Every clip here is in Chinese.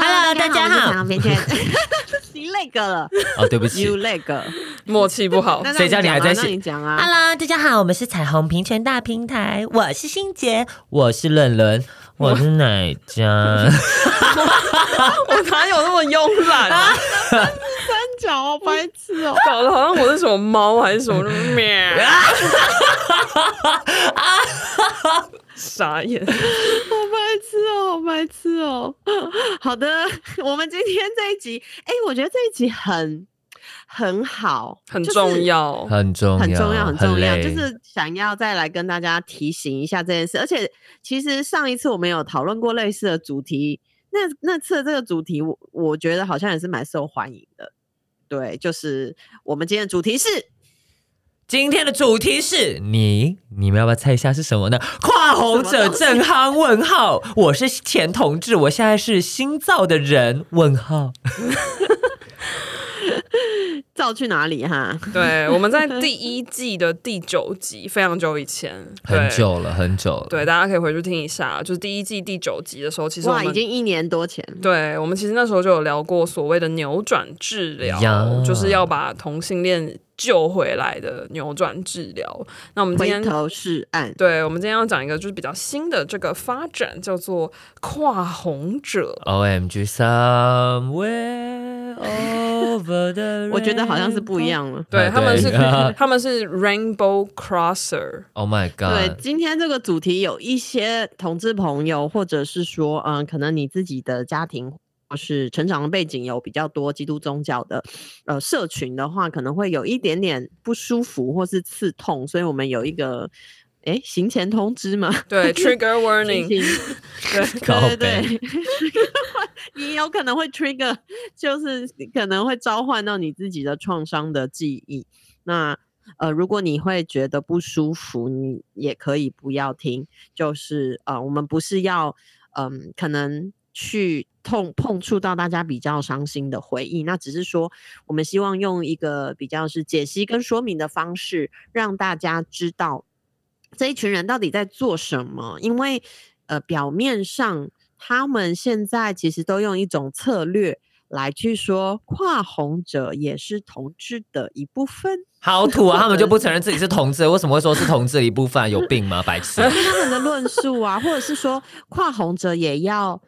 Hello，大家好。你那个了哦，对不起，你那个默契不好。谁叫你还在写？讲啊？Hello，大家好，我们是彩虹平权大平台，我是心洁，我是冷伦，我是奶家？我哪有那么慵懒啊？三角白痴哦，搞得好像我是什么猫还是什么喵？傻眼，好白痴哦，好白痴哦。好的，我们今天这一集，哎，我觉得这一集很很好，很重要，很重要，很重要，很重要，就是想要再来跟大家提醒一下这件事。而且，其实上一次我们有讨论过类似的主题，那那次的这个主题，我我觉得好像也是蛮受欢迎的。对，就是我们今天的主题是。今天的主题是你，你们要不要猜一下是什么呢？跨红者正夯问号，我是前同志，我现在是新造的人问号。造去哪里哈？对，我们在第一季的第九集，非常久以前，很久了，很久了。对，大家可以回去听一下，就是第一季第九集的时候，其实哇，已经一年多前。对，我们其实那时候就有聊过所谓的扭转治疗，就是要把同性恋。救回来的扭转治疗。那我们今天回头是岸。对，我们今天要讲一个就是比较新的这个发展，叫做跨红者。OMG somewhere over the 我觉得好像是不一样了。对，他们是 他们是 Rainbow Crosser。Oh my god！对，今天这个主题有一些同志朋友，或者是说，嗯，可能你自己的家庭。是成长的背景有比较多基督宗教的呃社群的话，可能会有一点点不舒服或是刺痛，所以我们有一个哎行前通知嘛，对，trigger warning，对对对，你有可能会 trigger，就是可能会召唤到你自己的创伤的记忆。那呃，如果你会觉得不舒服，你也可以不要听，就是呃，我们不是要嗯、可能。去痛碰触到大家比较伤心的回忆，那只是说，我们希望用一个比较是解析跟说明的方式，让大家知道这一群人到底在做什么。因为，呃，表面上他们现在其实都用一种策略来去说，跨红者也是同志的一部分。好土啊！他们就不承认自己是同志，为什么会说是同志的一部分？有病吗？白痴！是他们的论述啊，或者是说跨红者也要。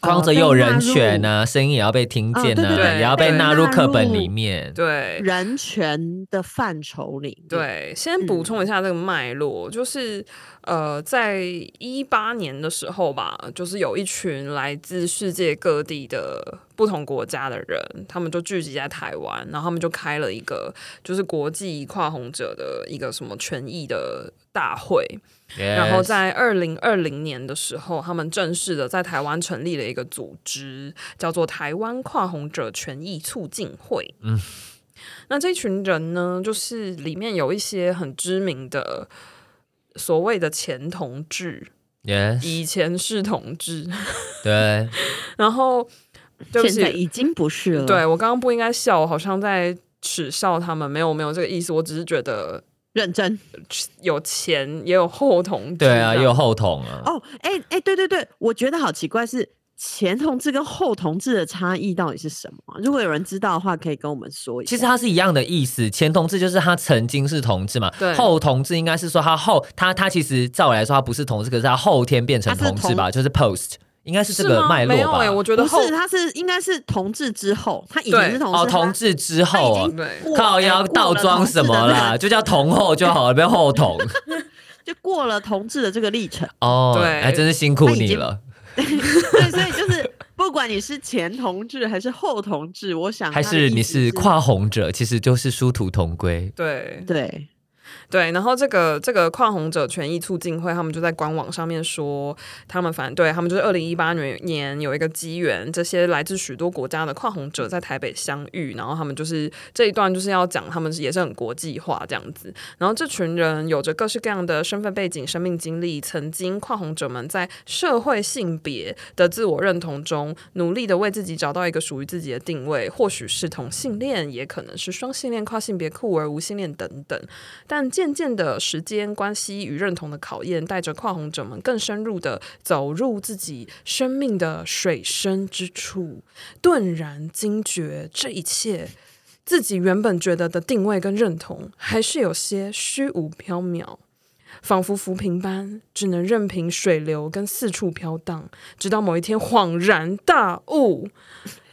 跨红者也有人权呢、啊，声音也要被听见呢、啊，也要被纳入课本里面。对，人权的范畴里。对，先补充一下这个脉络，嗯、就是呃，在一八年的时候吧，就是有一群来自世界各地的不同国家的人，他们就聚集在台湾，然后他们就开了一个就是国际跨红者的一个什么权益的大会。Yes. 然后在二零二零年的时候，他们正式的在台湾成立了一个组织，叫做台湾跨红者权益促进会。嗯，那这群人呢，就是里面有一些很知名的所谓的前同志，Yes. 以前是同志，对，然后现在已经不是了。对，我刚刚不应该笑，我好像在耻笑他们，没有没有这个意思，我只是觉得。认真，有前也有后同，对啊，也有后同啊。哦，哎哎，对对对，我觉得好奇怪，是前同志跟后同志的差异到底是什么？如果有人知道的话，可以跟我们说一下。其实它是一样的意思，前同志就是他曾经是同志嘛，对。后同志应该是说他后他他其实照我来说他不是同志，可是他后天变成同志吧，就是 post。应该是这个脉络吧？没有欸，我觉得不是，他是应该是同志之后，他以前是同志，哦，同志之后，对，靠腰倒装什么啦？就叫同后就好了，不要后同，就过了同志的这个历程。哦，对，还真是辛苦你了。对，所以就是不管你是前同志还是后同志，我想是还是你是跨红者，其实就是殊途同归。对对。对，然后这个这个跨红者权益促进会，他们就在官网上面说，他们反对，他们就是二零一八年年有一个机缘，这些来自许多国家的跨红者在台北相遇，然后他们就是这一段就是要讲他们也是很国际化这样子，然后这群人有着各式各样的身份背景、生命经历，曾经跨红者们在社会性别的自我认同中，努力的为自己找到一个属于自己的定位，或许是同性恋，也可能是双性恋、跨性别、酷儿、无性恋等等，但渐渐的时间关系与认同的考验，带着跨红者们更深入的走入自己生命的水深之处，顿然惊觉这一切，自己原本觉得的定位跟认同，还是有些虚无缥缈，仿佛浮萍般，只能任凭水流跟四处飘荡，直到某一天恍然大悟。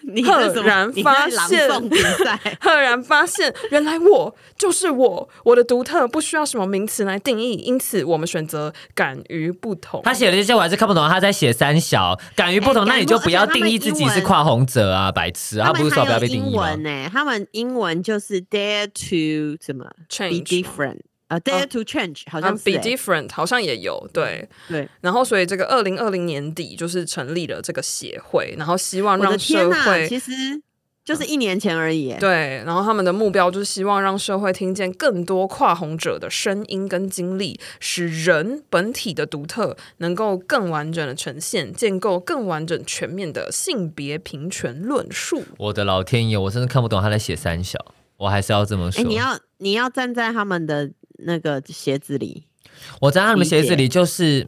赫然发现，赫然发现，原来我就是我，我的独特不需要什么名词来定义，因此我们选择敢于不同。他写的这些我还是看不懂，他在写三小，敢于不同，欸、那你就不要定义自己是跨红者啊，白痴啊，他不是说不要被定义吗？英文呢他们英文就是 dare to 什么 change be different。啊、uh,，Dare to Change，、uh, 好像 Be Different，好像也有对对。然后，所以这个二零二零年底就是成立了这个协会，然后希望让社会，其实就是一年前而已、嗯。对，然后他们的目标就是希望让社会听见更多跨红者的声音跟经历，使人本体的独特能够更完整的呈现，建构更完整全面的性别平权论述。我的老天爷，我真的看不懂他在写三小，我还是要这么说。你要你要站在他们的。那个鞋子里，我在他们鞋子里，就是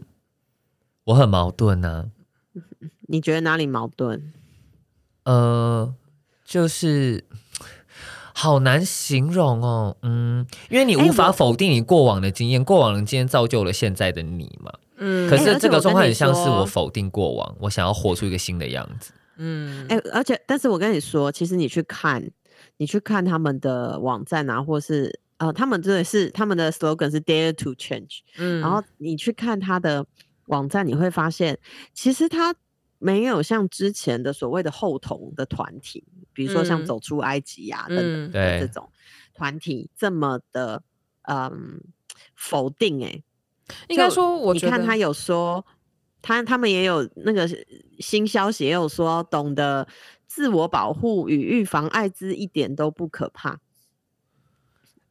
我很矛盾呢、啊。你觉得哪里矛盾？呃，就是好难形容哦。嗯，因为你无法否定你过往的经验，过往的经验造就了现在的你嘛。嗯，可是这个状况很像是我否定过往，我想要活出一个新的样子。嗯，哎，而且，但是我跟你说，其实你去看，你去看他们的网站啊，或是。呃，他们真的是他们的 slogan 是 Dare to Change，嗯，然后你去看他的网站，你会发现其实他没有像之前的所谓的后同的团体，比如说像走出埃及呀、等等的这种团体这么的嗯否定哎、欸，应该说我，你看他有说他他们也有那个新消息，也有说懂得自我保护与预防艾滋一点都不可怕。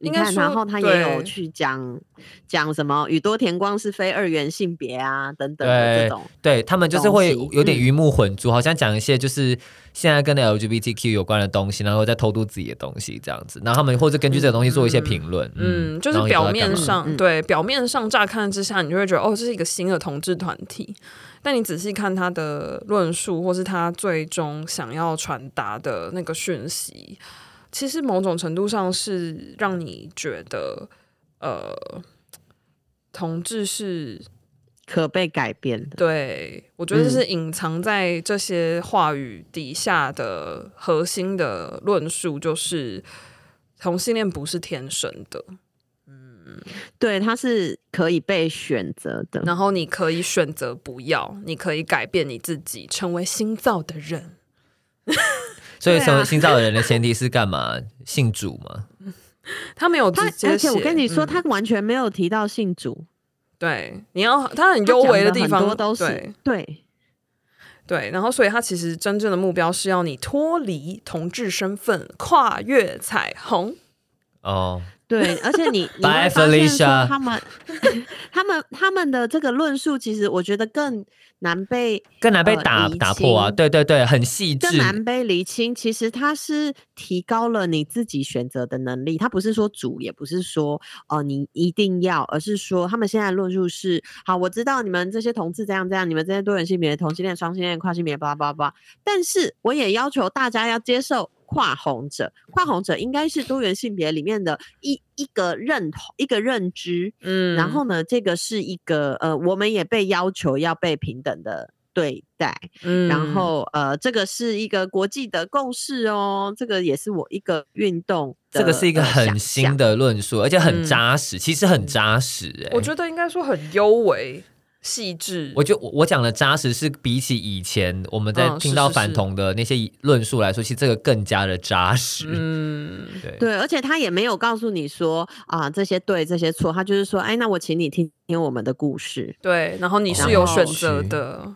你看，然后他也有去讲讲什么宇多田光是非二元性别啊等等的这种，对，对他们就是会有点鱼目混珠，嗯，好像讲一些就是现在跟 LGBTQ 有关的东西，然后再偷渡自己的东西这样子，然后他们或者根据这个东西做一些评论，嗯，嗯，嗯，就是表面上对表面上乍看之下，你就会觉得哦，这是一个新的同志团体，但你仔细看他的论述，或是他最终想要传达的那个讯息。其实某种程度上是让你觉得，呃，同志是可被改变的。对，我觉得这是隐藏在这些话语底下的核心的论述，就是同性恋不是天生的。嗯，对，它是可以被选择的，然后你可以选择不要，你可以改变你自己，成为新造的人。所以，成为新造的人的前提是干嘛？信主吗？他没有直接，而且我跟你说，他完全没有提到信主。对，你要他很幽微的地方多都是对对对。然后，所以他其实真正的目标是要你脱离同志身份，跨越彩虹。哦。对，而且你你会发现说他们 他们他们的这个论述，其实我觉得更难被更难被打、呃、打破啊！对对对，很细致，更难被厘清。其实它是提高了你自己选择的能力，它不是说主，也不是说哦、呃、你一定要，而是说他们现在论述是：好，我知道你们这些同志这样这样，你们这些多元性别、同性恋、双性恋、跨性别，叭叭叭，但是我也要求大家要接受。跨红者，跨红者应该是多元性别里面的一一个认同、一个认知。嗯，然后呢，这个是一个呃，我们也被要求要被平等的对待。嗯，然后呃，这个是一个国际的共识哦。这个也是我一个运动，这个是一个很新的论述，而且很扎实，嗯、其实很扎实、欸。哎，我觉得应该说很优微。细致。我觉得我我讲的扎实是比起以前我们在听到反同的那些论述来说，其实这个更加的扎实。嗯，对对，而且他也没有告诉你说啊这些对这些错，他就是说，哎，那我请你听听我们的故事。对，然后你是有选择的。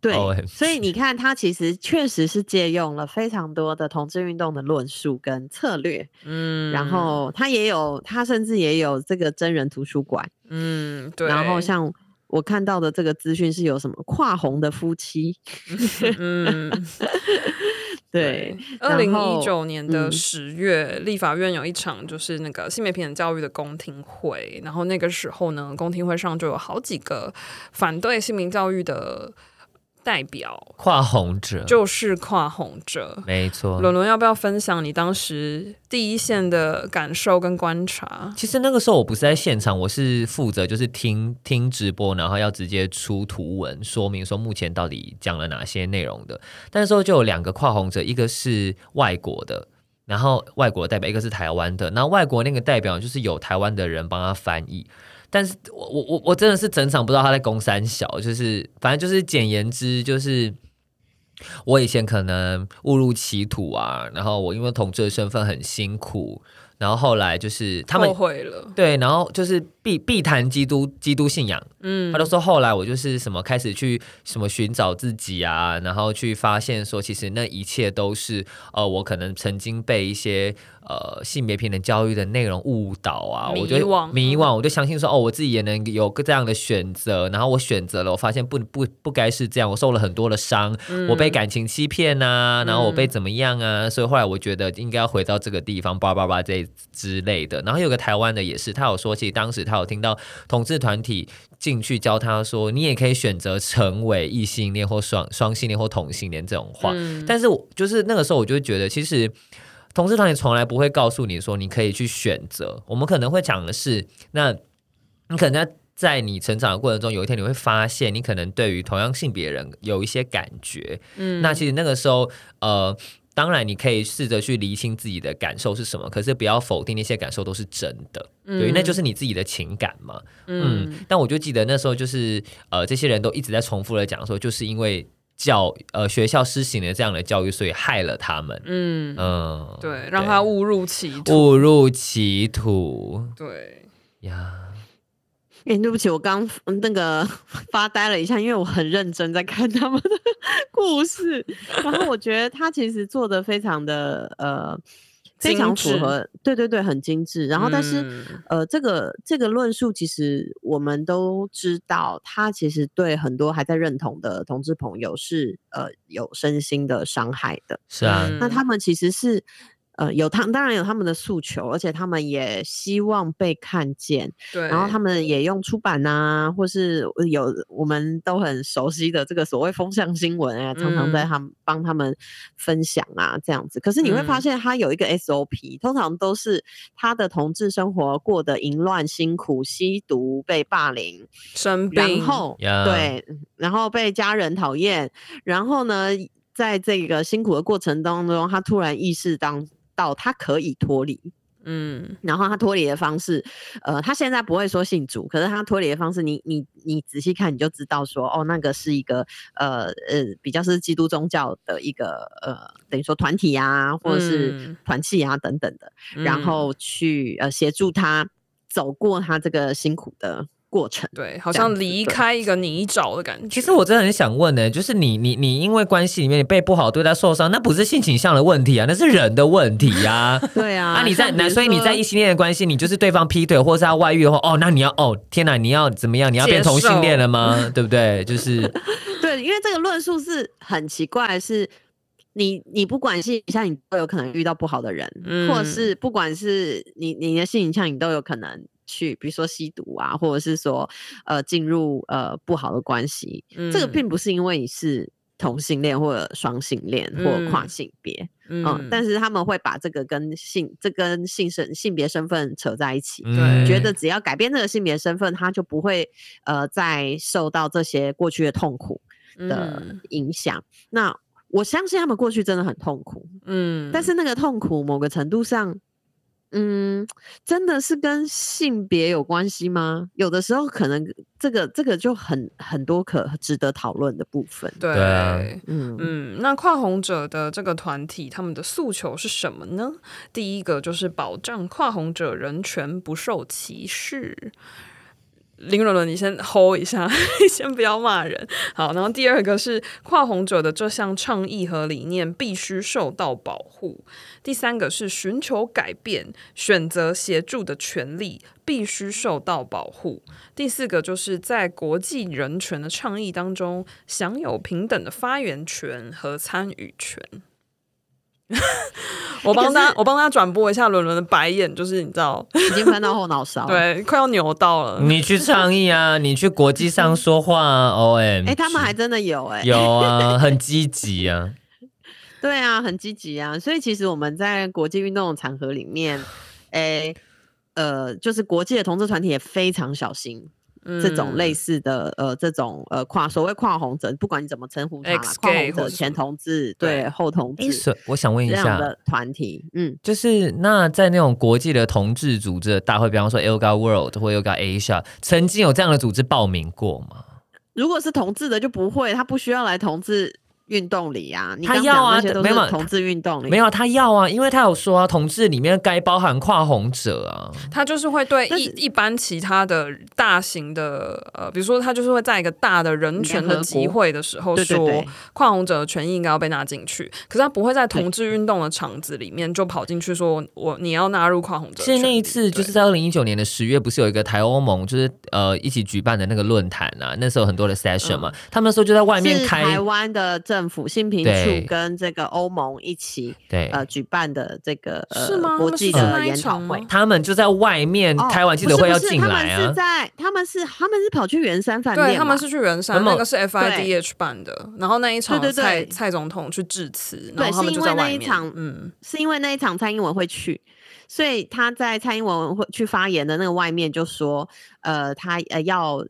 对，所以你看，他其实确实是借用了非常多的同志运动的论述跟策略，嗯，然后他也有，他甚至也有这个真人图书馆，嗯，对。然后像我看到的这个资讯是有什么跨红的夫妻，嗯，对。二零一九年的十月，嗯，立法院有一场就是那个性别平等教育的公听会，然后那个时候呢，公听会上就有好几个反对性平教育的。代表跨红者就是跨红者，没错。伦伦要不要分享你当时第一线的感受跟观察？其实那个时候我不是在现场，我是负责就是听听直播，然后要直接出图文说明说目前到底讲了哪些内容的。但是时候就有两个跨红者，一个是外国的，然后外国的代表，一个是台湾的。那外国那个代表就是有台湾的人帮他翻译。但是我我我我真的是整场不知道他在攻三小，就是反正就是简言之，就是我以前可能误入歧途啊，然后我因为同志的身份很辛苦，然后后来就是他们后悔了，对，然后就是必必谈基督基督信仰，嗯，他都说后来我就是什么开始去什么寻找自己啊，然后去发现说其实那一切都是呃我可能曾经被一些。呃，性别平等教育的内容误导啊，我觉得迷惘，我就相信说，哦，我自己也能有个这样的选择，然后我选择了，我发现不不不该是这样，我受了很多的伤，嗯、我被感情欺骗啊，然后我被怎么样啊，嗯、所以后来我觉得应该要回到这个地方，叭叭叭这之类的。然后有个台湾的也是，他有说，其实当时他有听到同志团体进去教他说，你也可以选择成为异性恋或双双性恋或同性恋这种话，嗯、但是我就是那个时候我就觉得其实。同事团也从来不会告诉你说你可以去选择，我们可能会讲的是，那你可能在你成长的过程中，有一天你会发现，你可能对于同样性别人有一些感觉，嗯，那其实那个时候，呃，当然你可以试着去厘清自己的感受是什么，可是不要否定那些感受都是真的，嗯、对，那就是你自己的情感嘛，嗯，嗯，但我就记得那时候就是，呃，这些人都一直在重复的讲说，就是因为。教呃学校施行了这样的教育，所以害了他们。嗯嗯，嗯对，让他误入歧途。误入歧途。对呀。哎、欸，对不起，我刚那个 发呆了一下，因为我很认真在看他们的 故事，然后我觉得他其实做的非常的呃。非常符合，对对对，很精致。然后，但是，嗯、呃，这个这个论述，其实我们都知道，它其实对很多还在认同的同志朋友是呃有身心的伤害的。是啊，那他们其实是。呃，有他当然有他们的诉求，而且他们也希望被看见。对，然后他们也用出版啊，或是有我们都很熟悉的这个所谓风向新闻啊，常常在他们帮他们分享啊，这样子。可是你会发现，他有一个 SOP，、嗯、通常都是他的同志生活过得淫乱、辛苦、吸毒、被霸凌、生病，然后 Yeah. 对，然后被家人讨厌，然后呢，在这个辛苦的过程当中，他突然意识到。到他可以脱离，嗯，然后他脱离的方式，呃，他现在不会说信主，可是他脱离的方式你，你你你仔细看，你就知道说，哦，那个是一个呃呃比较是基督宗教的一个呃等于说团体啊，或者是团契啊等等的，嗯、然后去呃协助他走过他这个辛苦的。过程对，好像离开一个泥沼的感觉。其实我真的很想问呢、欸，就是你你你因为关系里面你被不好对待受伤，那不是性倾向的问题啊，那是人的问题 呀、啊。对啊，啊你在那，所以你在异性恋的关系，你就是对方劈腿或是他外遇的话，哦，那你要哦，天哪，你要怎么样？你要变同性恋了吗？对不对？就是 对，因为这个论述是很奇怪，是你你不管性倾向，你都有可能遇到不好的人，嗯、或者是不管是你你的性倾向，你都有可能。去，比如说吸毒啊，或者是说，呃，进入呃不好的关系，嗯、这个并不是因为你是同性恋或者双性恋或跨性别，嗯，嗯，但。是他们会把这个跟性，这跟性身性别身份扯在一起，觉。得只要改变这个性别身份，他就不会呃再受到这些过去的痛苦的影响。嗯、那我相信他们过去真的很痛苦，嗯，但是那个痛苦某个程度上。嗯，真的是跟性别有关系吗？有的时候可能这个这个就很很多可值得讨论的部分。对，嗯嗯，那跨红者的这个团体，他们的诉求是什么呢？第一个就是保障跨红者人权不受歧视。林伦伦，你先 hold 一下，先不要骂人。好，然后第二个是跨红者的这项倡议和理念必须受到保护。第三个是寻求改变、选择协助的权利必须受到保护。第四个就是在国际人权的倡议当中，享有平等的发言权和参与权。我帮他，我帮他转播一下伦伦的白眼，就是你知道，已经 翻到后脑勺，对，快要扭到了。你去倡议啊，你去国际上说话啊，OM，哎，他们还真的有哎、欸，有啊，很积极啊，对啊，很积极啊。所以其实我们在国际运动的场合里面，哎，呃，就是国际的同志团体也非常小心。这种类似的呃，这种呃跨所谓跨红者，不管你怎么称呼他，跨红者、前同志、对后同志，我想问一下，的团体，嗯，就是那在那种国际的同志组织的大会，比方说 ILGA World 或 ILGA Asia，曾经有这样的组织报名过吗？如果是同志的就不会，他不需要来同志。运动里呀、啊，他要啊，没有同志运动里没有他要啊，因为他有说啊，同志里面该包含跨红者啊，他就是会对一一般其他的大型的呃，比如说他就是会在一个大的人权的集会的时候说，跨红者的权益应该要被纳进去，可是他不会在同志运动的场子里面就跑进去说我你要纳入跨红者。其实那一次就是在二零一九年的十月，不是有一个台欧盟就是呃一起举办的那个论坛啊，那时候很多的 session 嘛，嗯、他们说就在外面开台湾的。政府性平处跟这个欧盟一起对呃举办的这个是吗？国际的研讨会，他们就在外面开完记者会要进来啊。他们是在他们是他们是跑去圆山饭店，对，他们是去圆山，那个是 FIDH 办的。然后那一场蔡蔡总统去致辞，对，是因为那一场嗯，是因为那一场蔡英文会去，所以他在蔡英文会去发言的那个外面就说，呃，他呃要。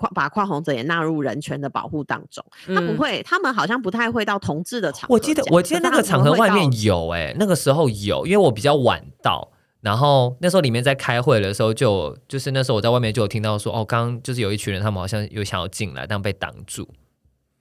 跨把跨红者也纳入人权的保护当中，他不会，嗯、他们好像不太会到同志的场合。我记得，我记得那个场合外面有、欸，哎，那个时候有，因为我比较晚到，然后那时候里面在开会的时候就，就就是那时候我在外面就有听到说，哦，刚刚就是有一群人，他们好像有想要进来，但被挡住。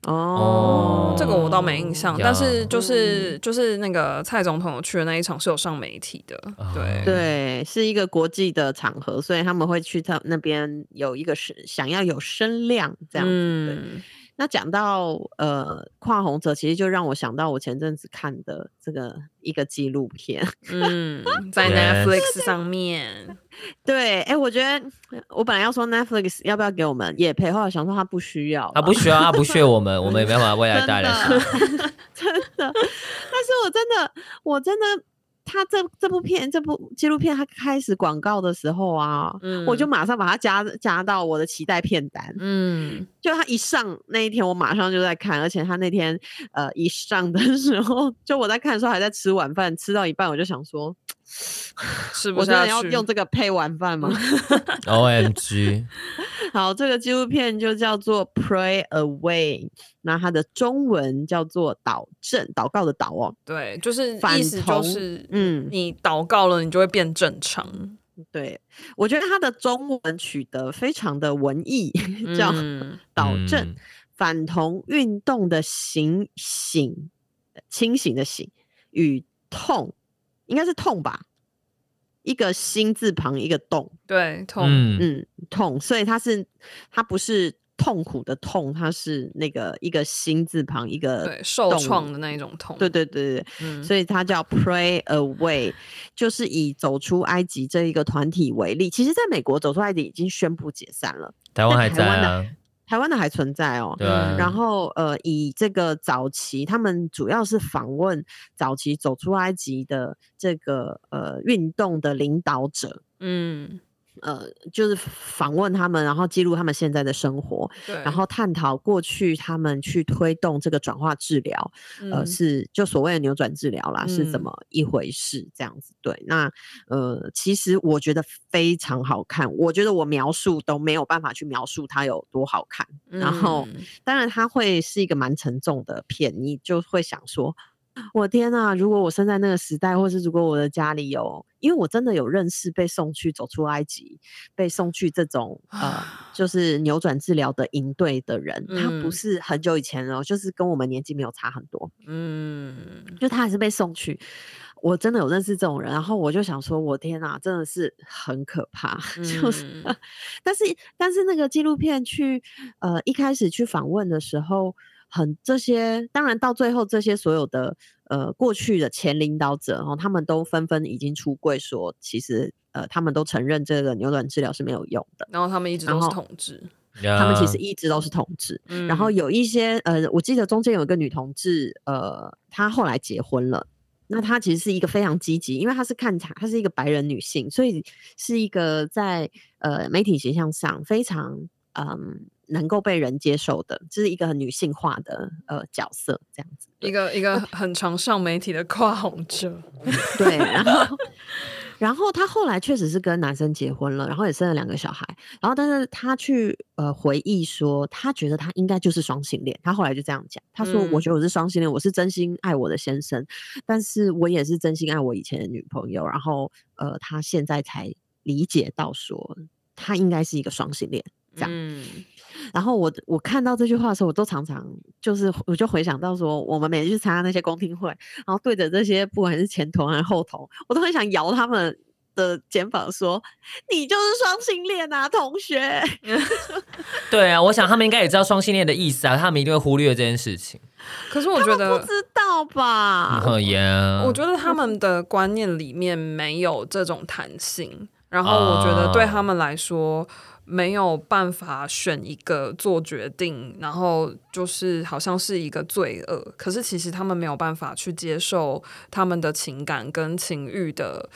哦，这个我倒没印象，但是就是就是那个蔡总统去的那一场是有上媒体的，对。对，是一个国际的场合，所以他们会去他那边有一个是想要有声量这样子。对。那讲到呃跨红者，其实就让我想到我前阵子看的这个一个纪录片，嗯，在 Netflix 上面。对，哎，我觉得我本来要说 Netflix 要不要给我们也配，后来想说他不需要，他不需要，他不屑我们，我们也没办法未来带来什么，真的。但是我真的，我真的。他这这部片，这部纪录片，他开始广告的时候啊，嗯、我就马上把它加加到我的期待片单。嗯，就他一上那一天，我马上就在看，而且他那天呃一上的时候，就我在看的时候还在吃晚饭，吃到一半我就想说，是不是要用这个配晚饭吗？OMG！好，这个纪录片就叫做 Pray Away。那它的中文叫做“导正”，祷告的“祷”哦。对，就是意思就是，嗯，你祷告了，你就会变正常。对，我觉得它的中文取得非常的文艺，叫“导正”，嗯、反同运动的醒醒，清醒的醒与痛，应该是痛吧？一个心字旁，一个动，对，痛，嗯，痛，所以它是，它不是。痛苦的痛，它是那个一个心字旁，一个对受创的那一种痛。对对对对，嗯、所以它叫 Pray Away，就是以走出埃及这一个团体为例。其实，在美国，走出埃及已经宣布解散了，台湾还在啊，台湾的还存在哦。对。然后呃，以这个早期，他们主要是访问早期走出埃及的这个呃运动的领导者。嗯。呃，就是访问他们，然后记录他们现在的生活，对然后探讨过去他们去推动这个转化治疗，嗯、呃，是就所谓的扭转治疗啦，嗯、是怎么一回事？这样子，对。那呃，其实我觉得非常好看，我觉得我描述都没有办法去描述它有多好看。嗯、然后，当然它会是一个蛮沉重的片，你就会想说。我天呐！如果我生在那个时代，或是如果我的家里有，因为我真的有认识被送去走出埃及，被送去这种呃，就是扭转治疗的营队的人，嗯、他不是很久以前哦，就是跟我们年纪没有差很多，嗯，就他还是被送去。我真的有认识这种人，然后我就想说，我天呐，真的是很可怕，嗯、就是，但是但是那个纪录片去呃一开始去访问的时候。很这些，当然到最后，这些所有的呃过去的前领导者哦，他们都纷纷已经出柜说，其实呃他们都承认这个扭转治疗是没有用的。然后他们一直都是同志，他们其实一直都是同志。Yeah. 然后有一些呃，我记得中间有一个女同志，呃，她后来结婚了。那她其实是一个非常积极，因为她是看她，她是一个白人女性，所以是一个在呃媒体形象上非常嗯。能够被人接受的，这是一个很女性化的呃角色，这样子，一个一个很常上媒体的跨红者，对，然后然后他后来确实是跟男生结婚了，然后也生了两个小孩，然后但是他去呃回忆说，他觉得他应该就是双性恋，他后来就这样讲，他说、嗯、我觉得我是双性恋，我是真心爱我的先生，但是我也是真心爱我以前的女朋友，然后呃他现在才理解到说他应该是一个双性恋，这样。嗯然后我我看到这句话的时候，我都常常就是我就回想到说，我们每次去参加那些公听会，然后对着这些不管是前头还是后头，我都很想摇他们的肩膀说：“你就是双性恋啊，同学。”对啊，我想他们应该也知道双性恋的意思啊，他们一定会忽略这件事情。可是我觉得不知道吧？哦耶！我觉得他们 的观念里面没有这种弹性，然后我觉得对他们来说。没有办法选一个做决定，然后就是好像是一个罪恶。可是其实他们没有办法去接受他们的情感跟情欲的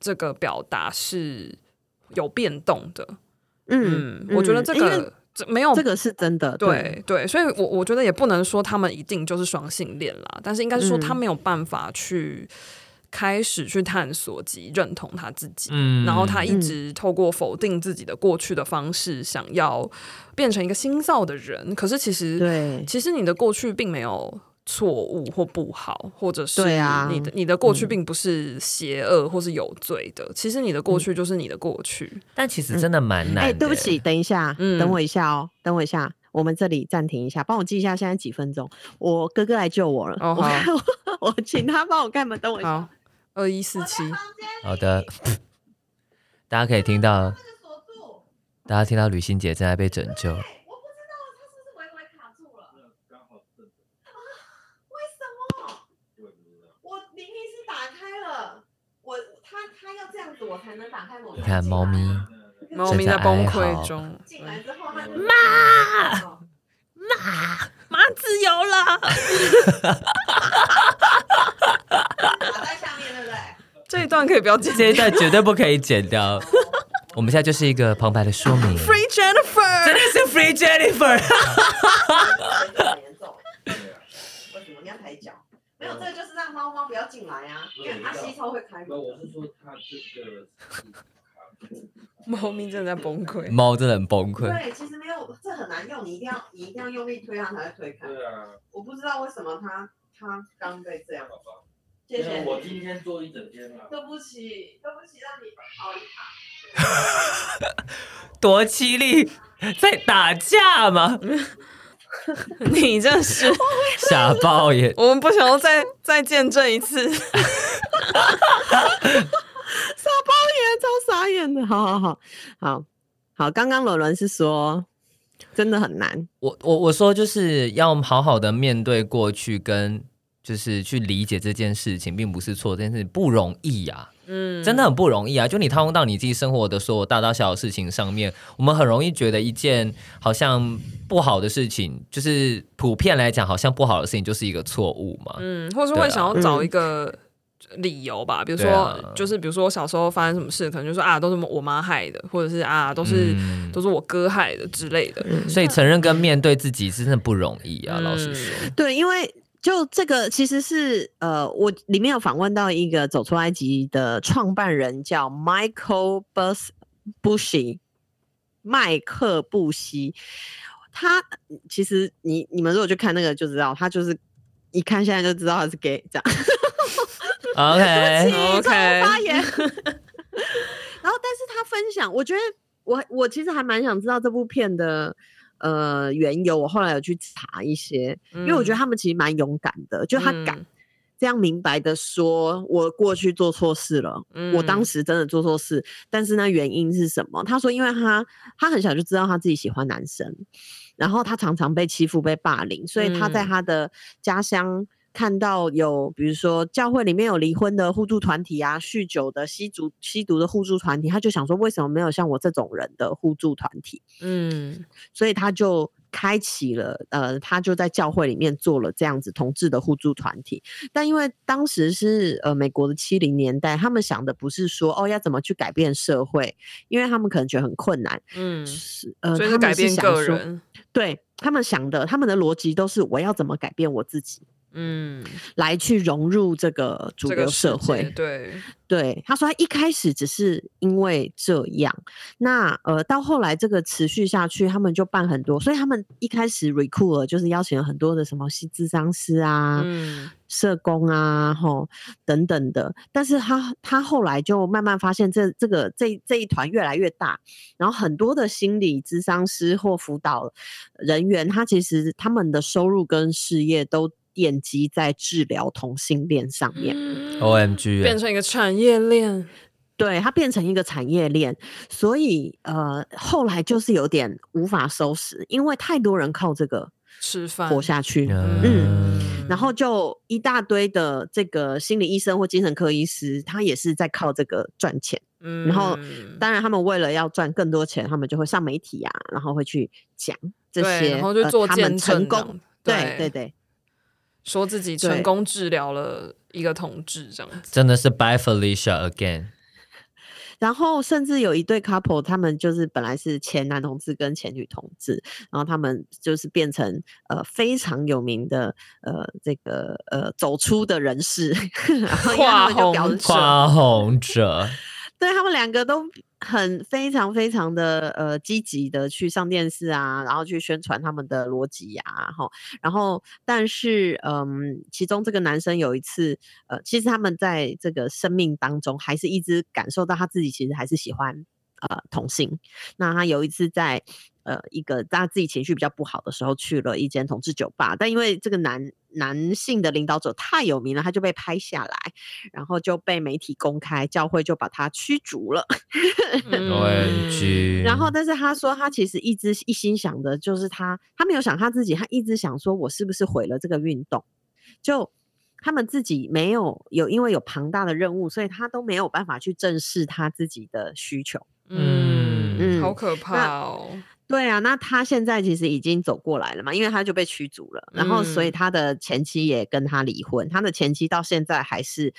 这个表达是有变动的。嗯，嗯，我觉得这个这没有这个是真的。对对，对，所以我我觉得也不能说他们一定就是双性恋啦，但是应该是说他没有办法去。开始去探索及认同他自己，嗯，然后他一直透过否定自己的过去的方式，想要变成一个新造的人。可是其实，对，其实你的过去并没有错误或不好，或者是你的你的过去并不是邪恶或是有罪的。其实你的过去就是你的过去。但其实真的蛮难的。哎，对不起，等一下，嗯等我一下哦，等我一下，我们这里暂停一下，帮我记一下现在几分钟。我哥哥来救我了，我 我请他帮我开门，等我一下。二一四七，好的，大家可以听到，大家听到吕欣姐正在被拯救。我不知道他是不是微微卡住了，为什么？我明明是打开了，我他他要这样子我才能打开门。你看猫咪，猫咪在崩溃中。进来之后，妈妈妈自由了。这一段可以不要剪，这一段绝对不可以剪掉。我们现在就是一个旁白的说明。Free Jennifer，真的是 Free Jennifer。严重。为什么你要抬脚？没有，这个就是让猫猫不要进来啊，因为它吸收会开门。我是说它这个。猫咪正在崩溃。猫真的很崩溃。对，其实没有，这很难用，你一定要你一定要用力推它才会推开。对啊。我不知道为什么它它刚被这样。谢谢。我今天坐一整天了。对不起，对不起，让你跑一趟。多凄厉，在打架吗？你这是 傻爆眼。我们不想要再再见证一次。傻爆眼，超傻眼的。好好好好好，刚刚伦伦是说，真的很难。我我我说就是要好好的面对过去跟。就是去理解这件事情，并不是错，这件事情不容易呀、啊，嗯，真的很不容易啊。就你套用到你自己生活的所有大大小小事情上面，我们很容易觉得一件好像不好的事情，就是普遍来讲，好像不好的事情就是一个错误嘛，嗯，或是会想要找一个理由吧，啊、比如说，啊、就是比如说我小时候发生什么事，可能就说啊，都是我妈害的，或者是啊，都是、嗯、都是我哥害的之类的。嗯、所以承认跟面对自己是真的不容易啊，嗯、老实说，对，因为。就这个其实是呃，我里面有访问到一个走出埃及的创办人，叫 Michael Bus Bushy，麦克布西。他其实你你们如果去看那个就知道，他就是一看现在就知道他是 gay，这样。OK OK 发言。然后，但是他分享，我觉得我我其实还蛮想知道这部片的呃缘由。我后来有去查一些，嗯、因为我觉得他们其实蛮勇敢的，就他敢这样明白的说，我过去做错事了，嗯、我当时真的做错事，但是那原因是什么？他说，因为他他很小就知道他自己喜欢男生，然后他常常被欺负、被霸凌，所以他在他的家乡。看到有，比如说教会里面有离婚的互助团体啊，酗酒的、吸毒、吸毒的互助团体，他就想说，为什么没有像我这种人的互助团体？嗯，所以他就开启了，呃，他就在教会里面做了这样子同志的互助团体。但因为当时是呃美国的七零年代，他们想的不是说哦要怎么去改变社会，因为他们可能觉得很困难。嗯，是呃，所以是改变个人。对，他们想的，他们的逻辑都是我要怎么改变我自己。嗯，来去融入这个主流社会。对对，他说他一开始只是因为这样，那呃到后来这个持续下去，他们就办很多，所以他们一开始 recruit 了，就是邀请了很多的什么心咨商师啊、嗯、社工啊，吼等等的。但是他他后来就慢慢发现这，这这个这这一团越来越大，然后很多的心理咨商师或辅导人员，他其实他们的收入跟事业都。奠基在治疗同性恋上面，OMG，变成一个产业链，对，它变成一个产业链，所以呃，后来就是有点无法收拾，因为太多人靠这个吃饭。活下去，嗯，然后就一大堆的这个心理医生或精神科医师，他也是在靠这个赚钱，嗯，然后当然他们为了要赚更多钱，他们就会上媒体啊，然后会去讲这些，然后就做、呃、他们成功，对。对对。对说自己成功治疗了一个同志，这样子真的是 Bye Felicia again。然后甚至有一对 couple，他们就是本来是前男同志跟前女同志，然后他们就是变成呃非常有名的呃这个呃走出的人士，然后跨红跨红者。对，他们两个都很非常非常的呃积极的去上电视啊，然后去宣传他们的逻辑呀，哈，然后但是嗯，其中这个男生有一次呃，其实他们在这个生命当中还是一直感受到他自己其实还是喜欢呃同性，那他有一次在。呃，一个大家自己情绪比较不好的时候，去了一间同志酒吧，但因为这个男男性的领导者太有名了，他就被拍下来，然后就被媒体公开，教会就把他驱逐了。嗯、然后，但是他说他其实一直一心想的就是他，他没有想他自己，他一直想说，我是不是毁了这个运动？就他们自己没有有，因为有庞大的任务，所以他都没有办法去正视他自己的需求。嗯嗯，好可怕哦。对啊，那他现在其实已经走过来了嘛，因为他就被驱逐了，然后所以他的前妻也跟他离婚，嗯、他的前妻到现在还是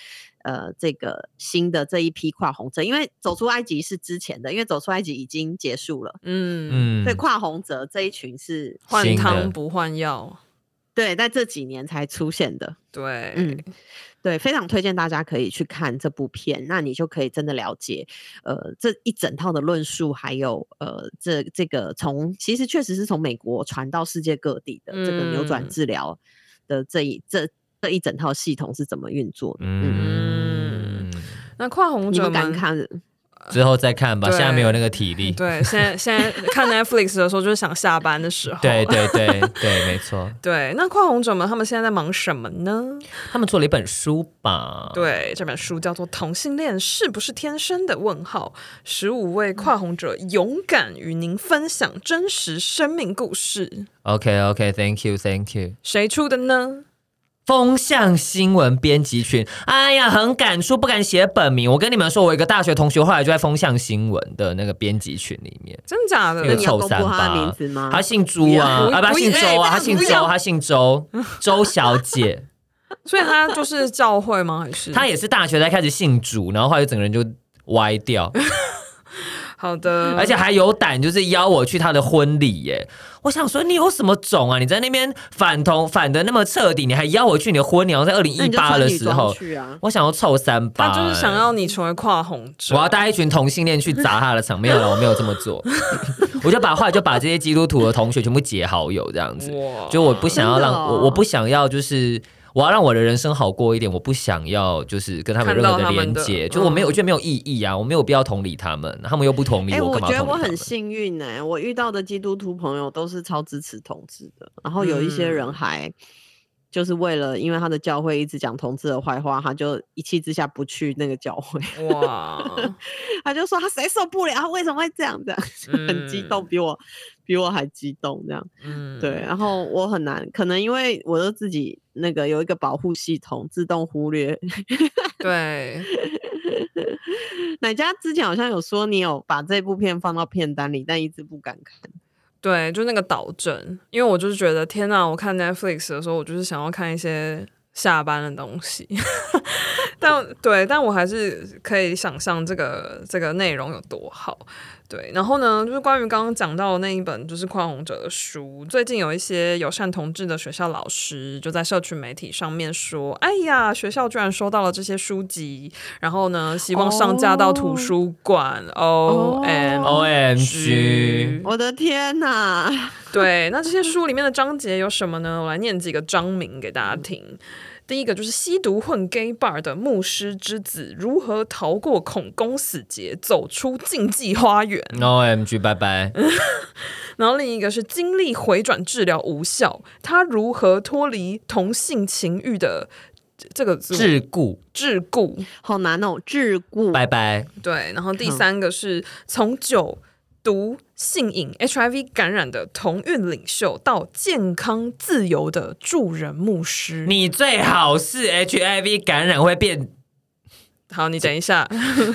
呃这个新的这一批跨红者，因为走出埃及是之前的，因为走出埃及已经结束了，嗯嗯，所以跨红者这一群是换汤不换药，对，在这几年才出现的，对，嗯。对，非常推荐大家可以去看这部片，那你就可以真的了解，呃，这一整套的论述，还有呃，这这个从其实确实是从美国传到世界各地的这个扭转治疗的这一、嗯、这这一整套系统是怎么运作的。嗯，嗯那跨红者敢看？之后再看吧，现在没有那个体力。对，现在现在看 Netflix 的时候，就是想下班的时候。对对对对，没错。对，那跨红者们他们现在在忙什么呢？他们做了一本书吧？对，这本书叫做《同性恋是不是天生的？问号》，十五位跨红者勇敢与您分享真实生命故事。OK OK，Thank you，Thank you。谁出的呢？风向新闻编辑群，哎呀，很敢说不敢写本名。我跟你们说，我一个大学同学后来就在风向新闻的那个编辑群里面，真的假的？那个臭三八，他，他姓朱啊，啊不，他姓周啊，他姓周，他姓周，周小姐。所以他就是教会吗？还是他也是大学才开始信主，然后后来整个人就歪掉。好的，而且还有胆，就是邀我去他的婚礼耶！我想说，你有什么种啊？你在那边反同反的那么彻底，你还邀我去你的婚礼？然后在二零一八的时候，啊、我想要凑三八，他就是想要你成为跨红，我要带一群同性恋去砸他的场，没有了，我没有这么做，我就把后来就把这些基督徒的同学全部结好友，这样子，就我不想要让我，我不想要就是。我要让我的人生好过一点，我不想要就是跟他们任何的连接，就我没有，我觉得没有意义啊，我没有必要同理他们，他们又不同理我，觉得我很幸运呢，欸，我遇到的基督徒朋友都是超支持同志的，然后有一些人还。嗯就是为了，因为他的教会一直讲同志的坏话，他就一气之下不去那个教会。哇！他就说他谁受不了，他为什么会这样？这样、嗯、很激动，比我比我还激动。这样，嗯，对。然后我很难，可能因为我都自己那个有一个保护系统，自动忽略。对。奶家之前好像有说你有把这部片放到片单里，但一直不敢看。对，就那个导正，因为我就是觉得天哪！我看 Netflix 的时候，我就是想要看一些下班的东西，但对，但我还是可以想象这个这个内容有多好。对，然后呢，就是关于刚刚讲到的那一本就是宽宏哲的书，最近有一些友善同志的学校老师就在社群媒体上面说：“哎呀，学校居然收到了这些书籍，然后呢，希望上架到图书馆。”O M O M G！我的天哪！对，那这些书里面的章节有什么呢？我来念几个章名给大家听。第一个就是吸毒混 gay bar 的牧师之子如何逃过恐攻死劫，走出禁忌花园。OMG，拜拜。然后另一个是经历回转治疗无效，他如何脱离同性情欲的这个桎梏？桎梏，好难哦，桎梏。拜拜。对，然后第三个是从酒。毒性瘾 HIV 感染的同运领袖到健康自由的助人牧师，你最好是 HIV 感染会变。好，你等一下，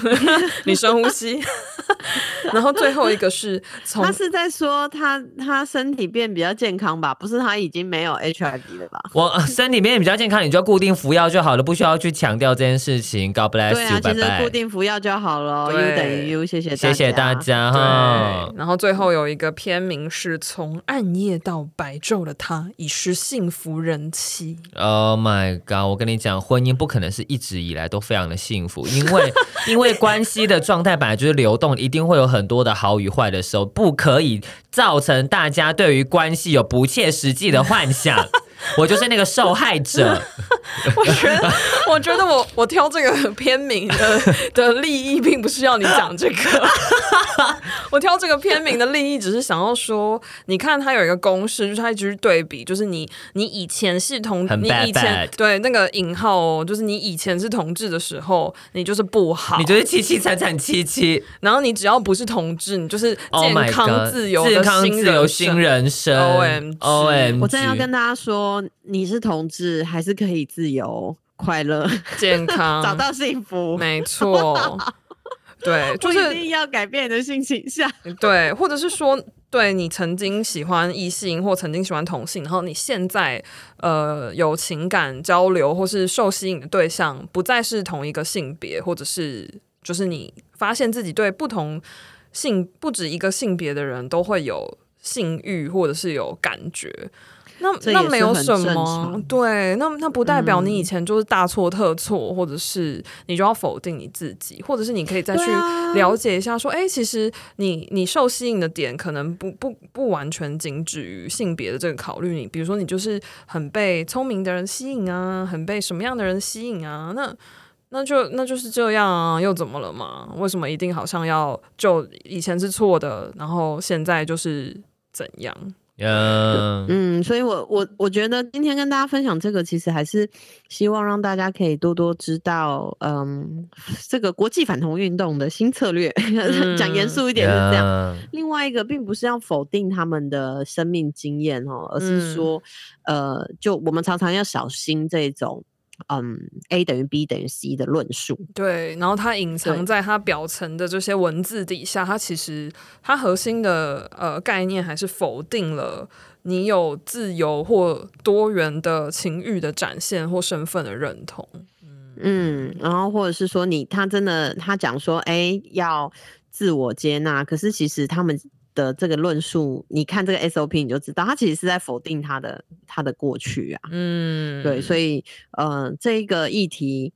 你深呼吸。然后最后一个是 从，他是在说他他身体变比较健康吧？不是他已经没有 HIV 了吧？我身体变比较健康，你就要固定服药就好了，不需要去强调这件事情。God bless you，对啊，其实固定服药就好了。U 等于 U，谢谢大家，谢谢大家哈。然后最后有一个片名是从暗夜到白昼的他已是幸福人妻。Oh my god！我跟你讲，婚姻不可能是一直以来都非常的幸福。因为 因为关系的状态本来就是流动，一定会有很多的好与坏的时候，不可以造成大家对于关系有不切实际的幻想。我就是那个受害者。我觉得，我觉得我我挑这个片名的的利益，并不是要你讲这个。我挑这个片名的利益，只是想要说，你看它有一个公式，就是它一直对比，就是你你以前是同，你以前.对那个引号哦，就是你以前是同志的时候，你就是不好，你就是凄凄惨惨戚戚。然后你只要不是同志，你就是健康自由的新人生。O M O M，我真的要跟大家说，你是同志还是可以自由、快乐、健康，找到幸福，没错。对，就是一定要改变你的性倾向。对，或者是说，对你曾经喜欢异性或曾经喜欢同性，然后你现在呃有情感交流或是受吸引的对象不再是同一个性别，或者是就是你发现自己对不同性不止一个性别的人都会有性欲或者是有感觉。那那没有什么，对，那那不代表你以前就是大错特错，嗯，或者是你就要否定你自己，或者是你可以再去了解一下，说，哎，啊，其实你你受吸引的点可能不不不完全仅止于性别的这个考虑，你比如说你就是很被聪明的人吸引啊，很被什么样的人吸引啊，那那就那就是这样啊，又怎么了嘛？为什么一定好像要就以前是错的，然后现在就是怎样嗯，所以我我我觉得今天跟大家分享这个，其实还是希望让大家可以多多知道，嗯，这个国际反同运动的新策略。讲严肃一点是这样。另外一个，并不是要否定他们的生命经验哦，而是说，嗯、呃，就我们常常要小心这种。嗯，A 等于 B 等于 C 的论述，对，然后它隐藏在它表层的这些文字底下，它其实它核心的呃概念还是否定了你有自由或多元的情欲的展现或身份的认同。嗯，然后或者是说你他真的他讲说，哎，要自我接纳，可是其实他们。的这个论述，你看这个 SOP 你就知道，他其实是在否定他的他的过去啊。嗯，对，所以呃，这个议题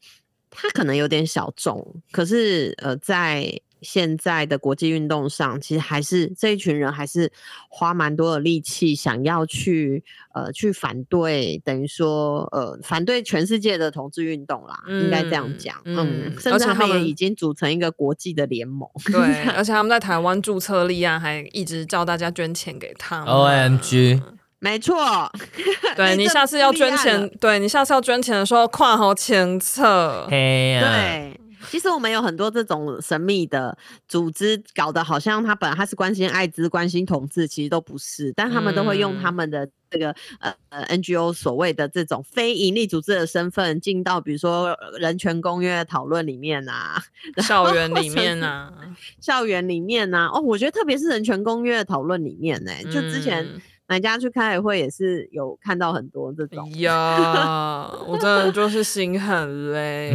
它可能有点小众，可是呃，在现在的国际运动上，其实还是这一群人还是花蛮多的力气，想要去呃去反对，等于说呃反对全世界的同志运动啦，嗯、应该这样讲。嗯，嗯甚至他们也已经组成一个国际的联盟。对，而且他们在台湾注册立案，还一直叫大家捐钱给他们。O M G。没错，对你下次要捐钱，对你下次要捐钱的时候，跨好前侧。对，其实我们有很多这种神秘的组织，搞得好像他本来他是关心艾滋、关心同志，其实都不是，但他们都会用他们的这个呃呃 NGO 所谓的这种非营利组织的身份，进到比如说人权公约讨论里面啊，校园里面啊，校园里面啊，哦，我觉得特别是人权公约的讨论里面呢、欸，就之前。嗯。哪家去开会也是有看到很多这种呀，我真的就是心很累。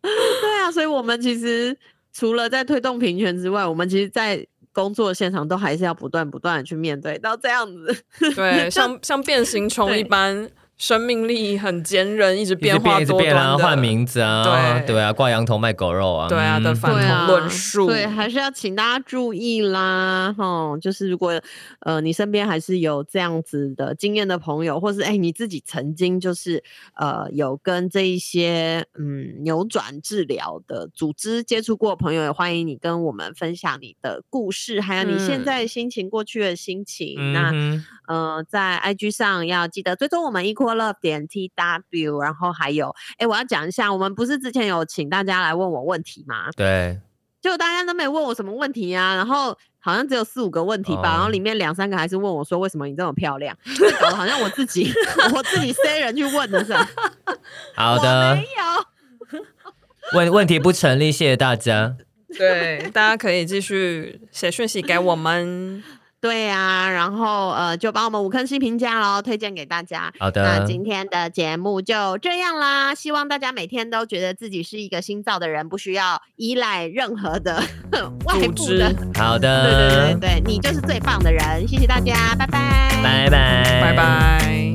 对啊，所以我们其实除了在推动平权之外，我们其实，在工作现场都还是要不断不断的去面对到这样子。对，像像变形虫一般。生命力很坚韧，一直变化多端的，一直变啊，换名字啊，对。对啊，挂羊头卖狗肉啊，对啊的反同论述，对，还是要请大家注意啦，哈，就是如果呃你身边还是有这样子的经验的朋友，或是哎、欸、你自己曾经就是呃有跟这一些嗯扭转治疗的组织接触过的朋友，也欢迎你跟我们分享你的故事，还有你现在心情、过去的心情。嗯、那呃在 IG 上要记得追踪我们一块。love 点 tw，然后还有，哎，我要讲一下，我们不是之前有请大家来问我问题吗？对，就大家都没问我什么问题啊，然后好像只有四五个问题吧，哦、然后里面两三个还是问我说，为什么你这么漂亮？搞得好像我自己 我自己塞人去问的是。好的，没有问问题不成立，谢谢大家。对，大家可以继续写讯息给我们。对呀、啊，然后呃，就帮我们五颗星评价喽，推荐给大家。好的，那今天的节目就这样啦，希望大家每天都觉得自己是一个新造的人，不需要依赖任何的 外部的。好的，对对对对，你就是最棒的人，谢谢大家，拜拜，拜拜，拜拜。